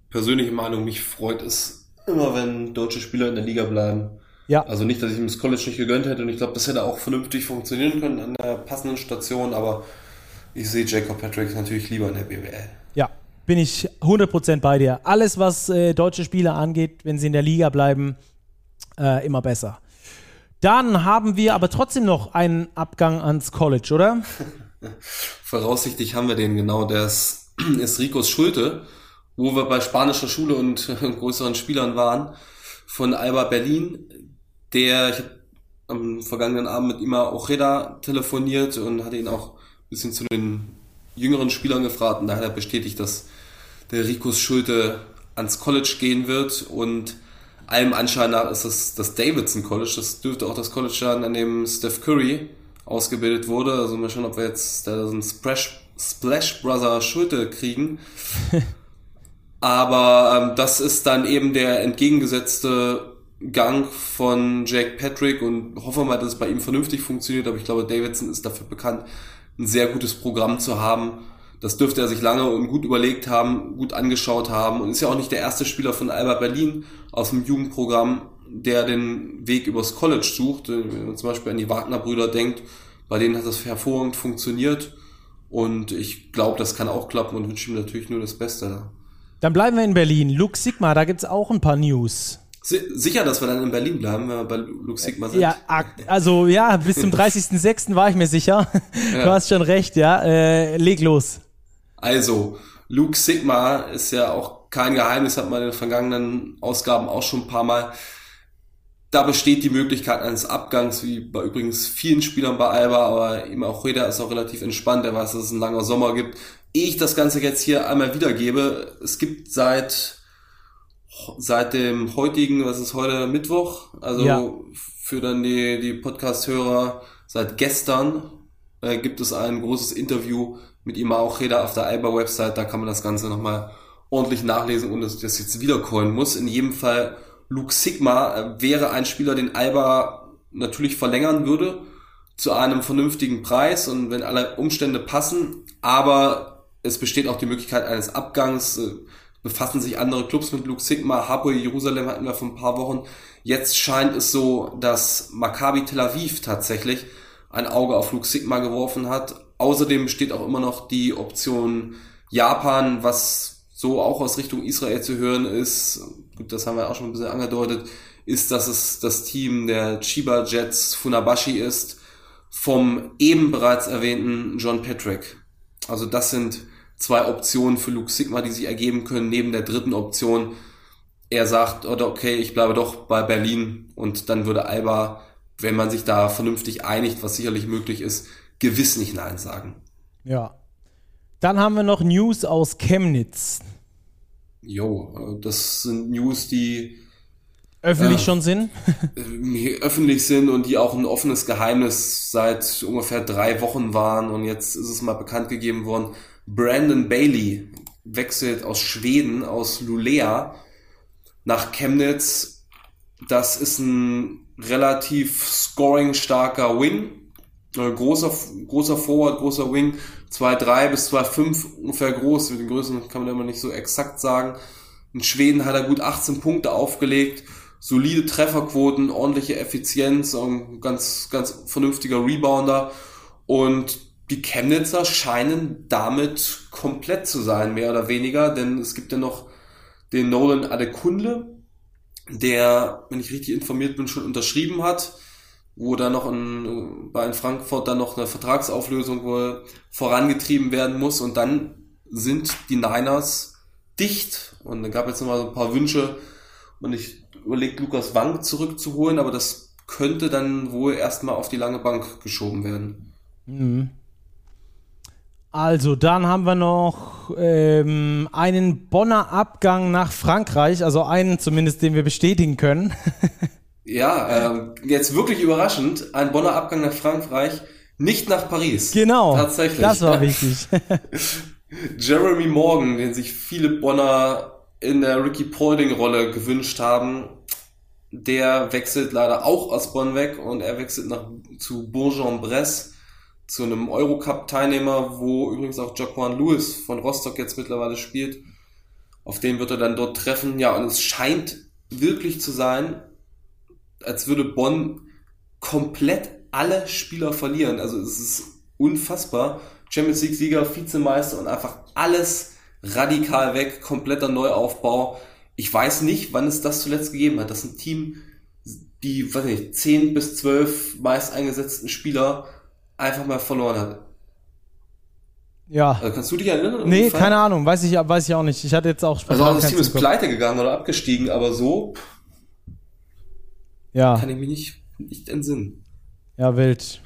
Persönliche Meinung, mich freut es immer, wenn deutsche Spieler in der Liga bleiben. Ja. Also nicht, dass ich ihm das College nicht gegönnt hätte und ich glaube, das hätte auch vernünftig funktionieren können an der passenden Station, aber ich sehe Jacob Patrick natürlich lieber in der BWL. Ja, bin ich 100% bei dir. Alles, was äh, deutsche Spieler angeht, wenn sie in der Liga bleiben, äh, immer besser. Dann haben wir aber trotzdem noch einen Abgang ans College, oder? Voraussichtlich haben wir den, genau. Der ist, ist Ricos Schulte, wo wir bei spanischer Schule und größeren Spielern waren, von Alba Berlin der, ich habe am vergangenen Abend mit Ima Ojeda telefoniert und hatte ihn auch ein bisschen zu den jüngeren Spielern gefragt und da hat er bestätigt, dass der Rikus Schulte ans College gehen wird und allem Anschein nach ist das das Davidson College, das dürfte auch das College sein, an dem Steph Curry ausgebildet wurde. Also mal schauen, ob wir jetzt da so einen Splash, Splash Brother Schulte kriegen. Aber ähm, das ist dann eben der entgegengesetzte Gang von Jack Patrick und hoffe mal, dass es bei ihm vernünftig funktioniert. Aber ich glaube, Davidson ist dafür bekannt, ein sehr gutes Programm zu haben. Das dürfte er sich lange und gut überlegt haben, gut angeschaut haben und ist ja auch nicht der erste Spieler von Alba Berlin aus dem Jugendprogramm, der den Weg übers College sucht. Wenn man zum Beispiel an die Wagner-Brüder denkt, bei denen hat das hervorragend funktioniert. Und ich glaube, das kann auch klappen und wünsche ihm natürlich nur das Beste. Dann bleiben wir in Berlin. Luke Sigma, da gibt es auch ein paar News. Sicher, dass wir dann in Berlin bleiben, wenn wir bei Luke Sigma sind? Ja, also ja, bis zum 30.06. war ich mir sicher. Ja. Du hast schon recht, ja. Äh, leg los. Also, Luke Sigma ist ja auch kein Geheimnis, hat man in den vergangenen Ausgaben auch schon ein paar Mal. Da besteht die Möglichkeit eines Abgangs, wie bei übrigens vielen Spielern bei Alba, aber eben auch Reda ist auch relativ entspannt, er weiß, dass es ein langer Sommer gibt. Ehe ich das Ganze jetzt hier einmal wiedergebe, es gibt seit seit dem heutigen, was ist heute Mittwoch, also ja. für dann die, die Podcast-Hörer, seit gestern äh, gibt es ein großes Interview mit Imao Reda auf der Alba-Website, da kann man das Ganze nochmal ordentlich nachlesen, ohne dass ich das jetzt wiedercoin muss. In jedem Fall, Luke Sigma äh, wäre ein Spieler, den Alba natürlich verlängern würde, zu einem vernünftigen Preis und wenn alle Umstände passen, aber es besteht auch die Möglichkeit eines Abgangs, äh, befassen sich andere Clubs mit Luke Sigma. Hapoel Jerusalem hatten wir vor ein paar Wochen. Jetzt scheint es so, dass Maccabi Tel Aviv tatsächlich ein Auge auf Luke Sigma geworfen hat. Außerdem besteht auch immer noch die Option Japan, was so auch aus Richtung Israel zu hören ist. Gut, das haben wir auch schon ein bisschen angedeutet, ist, dass es das Team der Chiba Jets Funabashi ist vom eben bereits erwähnten John Patrick. Also das sind zwei Optionen für Luke Sigma, die sich ergeben können, neben der dritten Option. Er sagt, oder okay, ich bleibe doch bei Berlin und dann würde Alba, wenn man sich da vernünftig einigt, was sicherlich möglich ist, gewiss nicht Nein sagen. Ja. Dann haben wir noch News aus Chemnitz. Jo, das sind News, die öffentlich äh, schon sind? öffentlich sind und die auch ein offenes Geheimnis seit ungefähr drei Wochen waren und jetzt ist es mal bekannt gegeben worden. Brandon Bailey wechselt aus Schweden, aus Lulea nach Chemnitz. Das ist ein relativ scoring-starker Wing. Äh, großer, großer Forward, großer Wing. 2,3 bis 2,5 ungefähr groß. Mit den Größen kann man immer nicht so exakt sagen. In Schweden hat er gut 18 Punkte aufgelegt. Solide Trefferquoten, ordentliche Effizienz, und ganz, ganz vernünftiger Rebounder. Und die Chemnitzer scheinen damit komplett zu sein, mehr oder weniger, denn es gibt ja noch den Nolan Adekunle, der, wenn ich richtig informiert bin, schon unterschrieben hat, wo da noch in, bei in Frankfurt dann noch eine Vertragsauflösung wohl vorangetrieben werden muss und dann sind die Niners dicht und dann gab jetzt noch mal so ein paar Wünsche und ich überlegt Lukas Wank zurückzuholen, aber das könnte dann wohl erstmal auf die lange Bank geschoben werden. Mhm. Also, dann haben wir noch ähm, einen Bonner Abgang nach Frankreich, also einen zumindest, den wir bestätigen können. ja, äh, jetzt wirklich überraschend, ein Bonner Abgang nach Frankreich, nicht nach Paris. Genau. Tatsächlich. Das war wichtig. Jeremy Morgan, den sich viele Bonner in der Ricky Paulding-Rolle gewünscht haben, der wechselt leider auch aus Bonn weg und er wechselt nach, zu Bourg-en-Bresse zu einem Eurocup-Teilnehmer, wo übrigens auch Jaquan Lewis von Rostock jetzt mittlerweile spielt. Auf den wird er dann dort treffen. Ja, und es scheint wirklich zu sein, als würde Bonn komplett alle Spieler verlieren. Also es ist unfassbar. Champions League-Sieger, Vizemeister und einfach alles radikal weg, kompletter Neuaufbau. Ich weiß nicht, wann es das zuletzt gegeben hat, dass ein Team die, weiß nicht, 10 bis 12 meist eingesetzten Spieler einfach mal verloren hat. Ja. Also kannst du dich erinnern? Nee, Fall? keine Ahnung, weiß ich, weiß ich auch nicht. Ich hatte jetzt auch Also das Team ist pleite gegangen oder abgestiegen, aber so ja. kann ich mich nicht, nicht entsinnen. Ja, wild.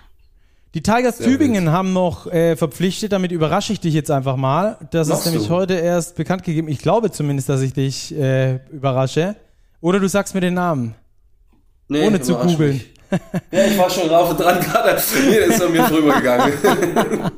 Die Tigers Sehr Tübingen wild. haben noch äh, verpflichtet, damit überrasche ich dich jetzt einfach mal. Das Machst ist nämlich du? heute erst bekannt gegeben. Ich glaube zumindest, dass ich dich äh, überrasche. Oder du sagst mir den Namen. Nee, ohne zu googeln. Ja, ich war schon rauf und dran gerade. Nee, ist an mir drüber gegangen.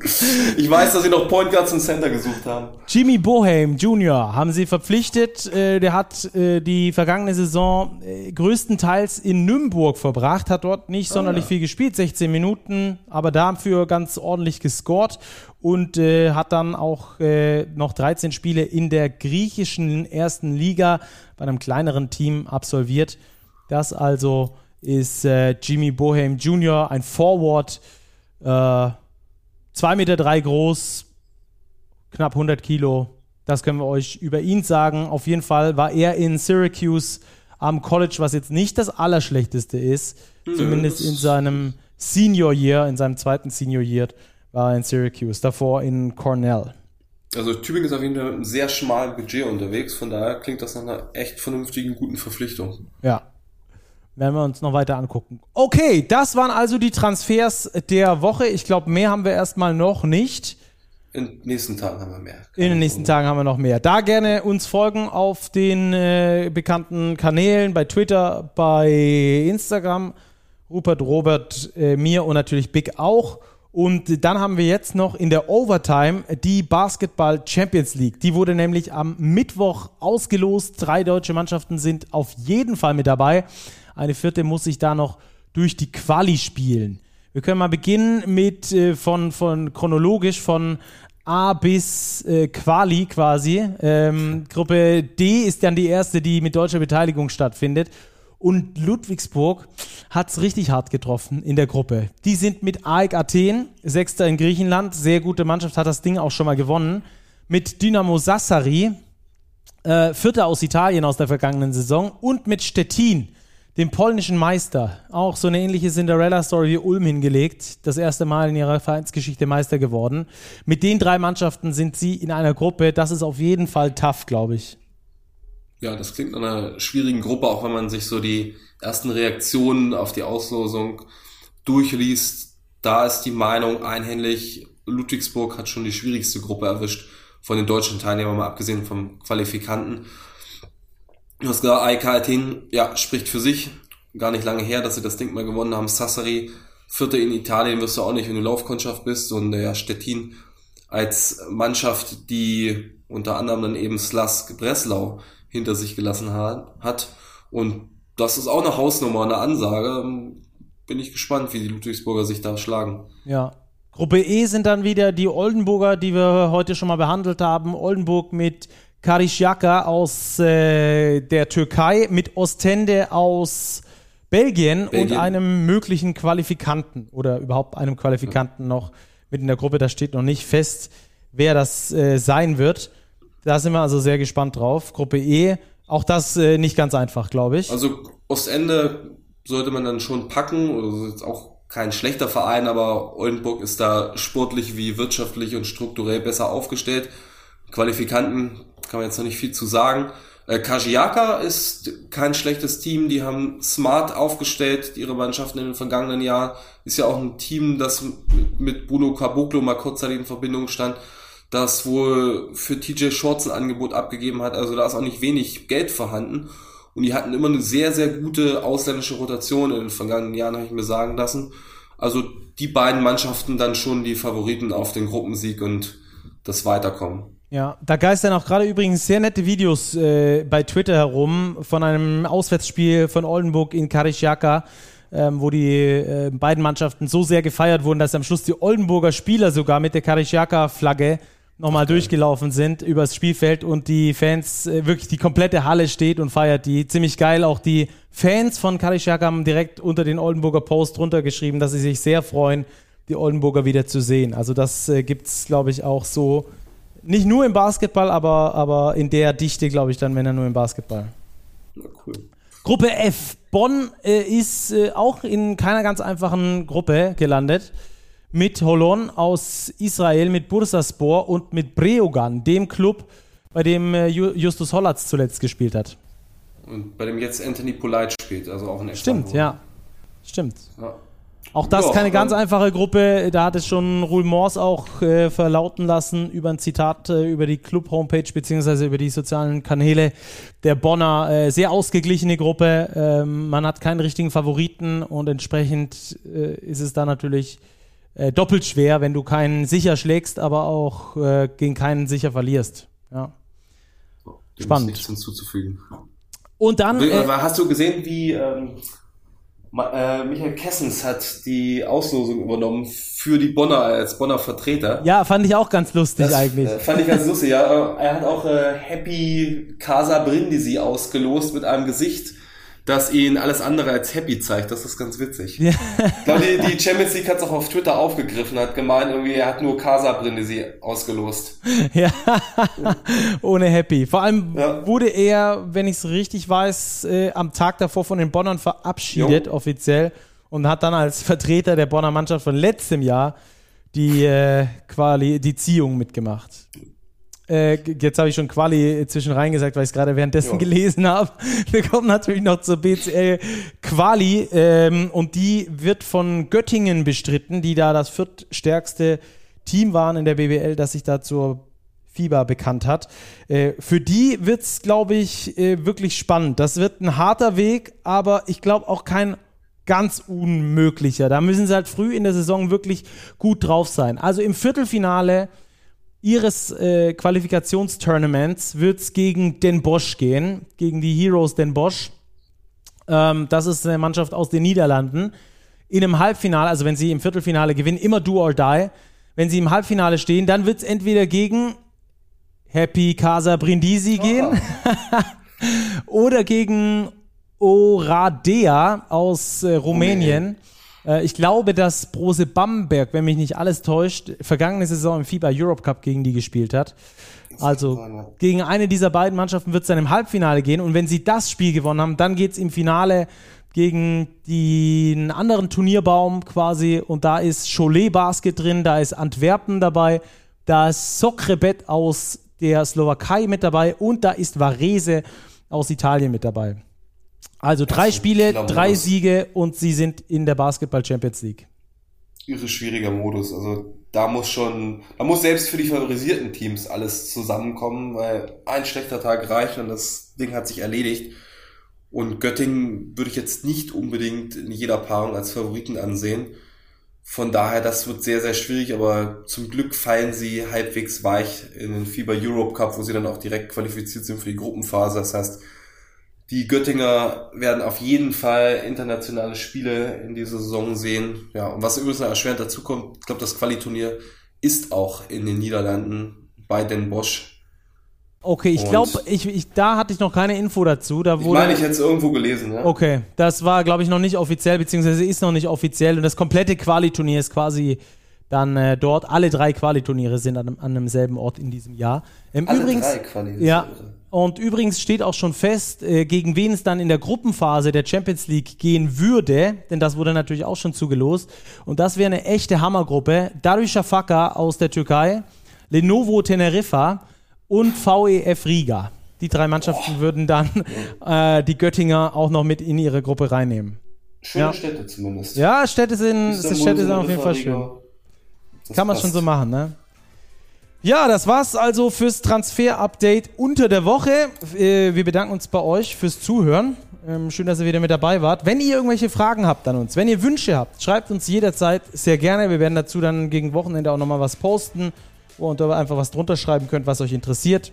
Ich weiß, dass sie noch Point Guards und Center gesucht haben. Jimmy Boheim Jr. haben sie verpflichtet. Äh, der hat äh, die vergangene Saison äh, größtenteils in Nürnberg verbracht, hat dort nicht sonderlich ah, ja. viel gespielt, 16 Minuten, aber dafür ganz ordentlich gescored und hat dann auch noch 13 Spiele in der griechischen ersten Liga bei einem kleineren Team absolviert. Das also ist äh, Jimmy Boheim Jr., ein Forward, 2,3 äh, Meter drei groß, knapp 100 Kilo. Das können wir euch über ihn sagen. Auf jeden Fall war er in Syracuse am College, was jetzt nicht das Allerschlechteste ist. Zumindest in seinem Senior Year, in seinem zweiten Senior Year war er in Syracuse, davor in Cornell. Also Tübingen ist auf jeden Fall ein sehr schmalen Budget unterwegs, von daher klingt das nach einer echt vernünftigen, guten Verpflichtung. Ja. Werden wir uns noch weiter angucken. Okay, das waren also die Transfers der Woche. Ich glaube, mehr haben wir erstmal noch nicht. In den nächsten Tagen haben wir mehr. In den nächsten Tagen haben wir noch mehr. Da gerne uns folgen auf den äh, bekannten Kanälen, bei Twitter, bei Instagram. Rupert, Robert, äh, mir und natürlich Big auch. Und dann haben wir jetzt noch in der Overtime die Basketball Champions League. Die wurde nämlich am Mittwoch ausgelost. Drei deutsche Mannschaften sind auf jeden Fall mit dabei. Eine vierte muss sich da noch durch die Quali spielen. Wir können mal beginnen mit äh, von, von chronologisch von A bis äh, Quali quasi. Ähm, Gruppe D ist dann die erste, die mit deutscher Beteiligung stattfindet. Und Ludwigsburg hat's richtig hart getroffen in der Gruppe. Die sind mit AEK Athen, Sechster in Griechenland, sehr gute Mannschaft, hat das Ding auch schon mal gewonnen. Mit Dynamo Sassari, äh, Vierter aus Italien aus der vergangenen Saison. Und mit Stettin, dem polnischen Meister. Auch so eine ähnliche Cinderella-Story wie Ulm hingelegt. Das erste Mal in ihrer Vereinsgeschichte Meister geworden. Mit den drei Mannschaften sind sie in einer Gruppe. Das ist auf jeden Fall tough, glaube ich. Ja, das klingt nach einer schwierigen Gruppe, auch wenn man sich so die ersten Reaktionen auf die Auslosung durchliest. Da ist die Meinung einhellig, Ludwigsburg hat schon die schwierigste Gruppe erwischt von den deutschen Teilnehmern, mal abgesehen vom Qualifikanten. Du hast gesagt, AIK Athen, ja, spricht für sich. Gar nicht lange her, dass sie das Ding mal gewonnen haben. Sassari, Vierte in Italien wirst du auch nicht, wenn du Laufkundschaft bist. Und ja, Stettin als Mannschaft, die unter anderem dann eben Slask Breslau hinter sich gelassen hat. Und das ist auch eine Hausnummer, eine Ansage. Bin ich gespannt, wie die Ludwigsburger sich da schlagen. Ja. Gruppe E sind dann wieder die Oldenburger, die wir heute schon mal behandelt haben. Oldenburg mit Karishaka aus äh, der Türkei, mit Ostende aus Belgien, Belgien, und einem möglichen Qualifikanten oder überhaupt einem Qualifikanten ja. noch mit in der Gruppe. Da steht noch nicht fest, wer das äh, sein wird. Da sind wir also sehr gespannt drauf. Gruppe E, auch das äh, nicht ganz einfach, glaube ich. Also Ostende sollte man dann schon packen. Also ist auch kein schlechter Verein, aber Oldenburg ist da sportlich wie wirtschaftlich und strukturell besser aufgestellt. Qualifikanten kann man jetzt noch nicht viel zu sagen. Äh, Kajiaka ist kein schlechtes Team. Die haben smart aufgestellt, ihre Mannschaften in den vergangenen Jahren. Ist ja auch ein Team, das mit Bruno Caboclo mal kurzzeitig in Verbindung stand das wohl für TJ Shorts ein Angebot abgegeben hat. Also da ist auch nicht wenig Geld vorhanden. Und die hatten immer eine sehr, sehr gute ausländische Rotation in den vergangenen Jahren, habe ich mir sagen lassen. Also die beiden Mannschaften dann schon die Favoriten auf den Gruppensieg und das Weiterkommen. Ja, da geistern auch gerade übrigens sehr nette Videos äh, bei Twitter herum von einem Auswärtsspiel von Oldenburg in Karishaka, ähm, wo die äh, beiden Mannschaften so sehr gefeiert wurden, dass am Schluss die Oldenburger Spieler sogar mit der Karishaka-Flagge nochmal okay. durchgelaufen sind übers Spielfeld und die Fans, äh, wirklich die komplette Halle steht und feiert die. Ziemlich geil. Auch die Fans von Karishak haben direkt unter den Oldenburger Post runtergeschrieben, dass sie sich sehr freuen, die Oldenburger wieder zu sehen. Also das äh, gibt's, glaube ich, auch so. Nicht nur im Basketball, aber, aber in der Dichte, glaube ich, dann, wenn er nur im Basketball. Ja, cool. Gruppe F. Bonn äh, ist äh, auch in keiner ganz einfachen Gruppe gelandet mit Holon aus Israel, mit Bursaspor und mit Breogan, dem Club, bei dem äh, Justus Hollatz zuletzt gespielt hat. Und bei dem jetzt Anthony Polite spielt, also auch ein Stimmt, ja. Stimmt. Ja. Auch das ja, keine ganz einfache Gruppe. Da hat es schon Ruhl Mors auch äh, verlauten lassen über ein Zitat äh, über die Club-Homepage beziehungsweise über die sozialen Kanäle der Bonner. Äh, sehr ausgeglichene Gruppe. Ähm, man hat keinen richtigen Favoriten und entsprechend äh, ist es da natürlich äh, doppelt schwer, wenn du keinen sicher schlägst, aber auch äh, gegen keinen sicher verlierst. Ja. Dem Spannend. nichts hinzuzufügen. Und dann. Hast du gesehen, wie ähm, äh, Michael Kessens hat die Auslosung übernommen für die Bonner als Bonner Vertreter? Ja, fand ich auch ganz lustig das, eigentlich. Äh, fand ich ganz lustig, ja. Er hat auch äh, Happy Casa Brindisi ausgelost mit einem Gesicht dass ihn alles andere als happy zeigt. Das ist ganz witzig. Ja. Ich glaube, die, die Champions League hat es auch auf Twitter aufgegriffen, hat gemeint, irgendwie, er hat nur Casa Brindisi ausgelost. Ja, ohne happy. Vor allem ja. wurde er, wenn ich es richtig weiß, äh, am Tag davor von den Bonnern verabschiedet, jo. offiziell, und hat dann als Vertreter der Bonner Mannschaft von letztem Jahr die äh, Quali, die Ziehung mitgemacht. Äh, jetzt habe ich schon Quali zwischen rein gesagt, weil ich es gerade währenddessen ja. gelesen habe. Wir kommen natürlich noch zur BCL Quali ähm, und die wird von Göttingen bestritten, die da das viertstärkste Team waren in der BBL, das sich da zur FIBA bekannt hat. Äh, für die wird es, glaube ich, äh, wirklich spannend. Das wird ein harter Weg, aber ich glaube auch kein ganz unmöglicher. Da müssen sie halt früh in der Saison wirklich gut drauf sein. Also im Viertelfinale ihres äh, Qualifikationstournaments wird es gegen Den Bosch gehen, gegen die Heroes Den Bosch. Ähm, das ist eine Mannschaft aus den Niederlanden. In einem Halbfinale, also wenn sie im Viertelfinale gewinnen, immer do or die. Wenn sie im Halbfinale stehen, dann wird es entweder gegen Happy Casa Brindisi gehen oder gegen Oradea aus äh, Rumänien. Äh, ich glaube, dass Brose Bamberg, wenn mich nicht alles täuscht, vergangene Saison im FIBA Europe Cup gegen die gespielt hat. Also gegen eine dieser beiden Mannschaften wird es dann im Halbfinale gehen. Und wenn sie das Spiel gewonnen haben, dann geht es im Finale gegen den anderen Turnierbaum quasi. Und da ist Cholet Basket drin, da ist Antwerpen dabei, da ist Sokrebet aus der Slowakei mit dabei und da ist Varese aus Italien mit dabei. Also drei Spiele, drei Siege und sie sind in der Basketball Champions League. Irre schwieriger Modus. Also da muss schon, da muss selbst für die favorisierten Teams alles zusammenkommen, weil ein schlechter Tag reicht und das Ding hat sich erledigt. Und Göttingen würde ich jetzt nicht unbedingt in jeder Paarung als Favoriten ansehen. Von daher, das wird sehr, sehr schwierig, aber zum Glück fallen sie halbwegs weich in den FIBA Europe Cup, wo sie dann auch direkt qualifiziert sind für die Gruppenphase. Das heißt, die Göttinger werden auf jeden Fall internationale Spiele in dieser Saison sehen. Ja, und was übrigens noch erschwerend dazu kommt, ich glaube, das Qualiturnier ist auch in den Niederlanden bei Den Bosch. Okay, ich glaube, ich, ich, da hatte ich noch keine Info dazu. Da wurde, ich meine, ich hätte es irgendwo gelesen. Ja? Okay, das war, glaube ich, noch nicht offiziell, beziehungsweise ist noch nicht offiziell. Und das komplette Qualiturnier ist quasi dann äh, dort. Alle drei Qualiturniere sind an, an demselben Ort in diesem Jahr. Ähm, Alle übrigens, drei Quali. Ja, und übrigens steht auch schon fest, äh, gegen wen es dann in der Gruppenphase der Champions League gehen würde, denn das wurde natürlich auch schon zugelost. Und das wäre eine echte Hammergruppe. Darüşşafaka aus der Türkei, Lenovo Teneriffa und VEF Riga. Die drei Mannschaften Boah. würden dann äh, die Göttinger auch noch mit in ihre Gruppe reinnehmen. Schöne ja. Städte zumindest. Ja, Städte sind, Städte sind auf jeden Fall schön. Kann man schon so machen, ne? Ja, das war's also fürs Transfer-Update unter der Woche. Äh, wir bedanken uns bei euch fürs Zuhören. Ähm, schön, dass ihr wieder mit dabei wart. Wenn ihr irgendwelche Fragen habt an uns, wenn ihr Wünsche habt, schreibt uns jederzeit sehr gerne. Wir werden dazu dann gegen Wochenende auch nochmal was posten, ihr einfach was drunter schreiben könnt, was euch interessiert.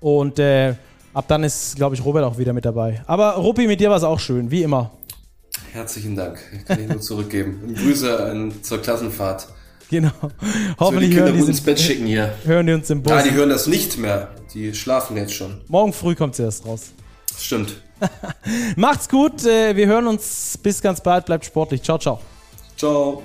Und äh, ab dann ist, glaube ich, Robert auch wieder mit dabei. Aber Ruppi, mit dir war es auch schön, wie immer. Herzlichen Dank. Kann ich nur zurückgeben. Und Grüße an, zur Klassenfahrt. Genau. Hoffentlich die hören die ins Bett schicken hier. Hören die uns im Bus. Ja, die hören das nicht mehr. Die schlafen jetzt schon. Morgen früh kommt sie erst raus. Stimmt. Macht's gut. Äh, wir hören uns bis ganz bald. Bleibt sportlich. Ciao, ciao. Ciao.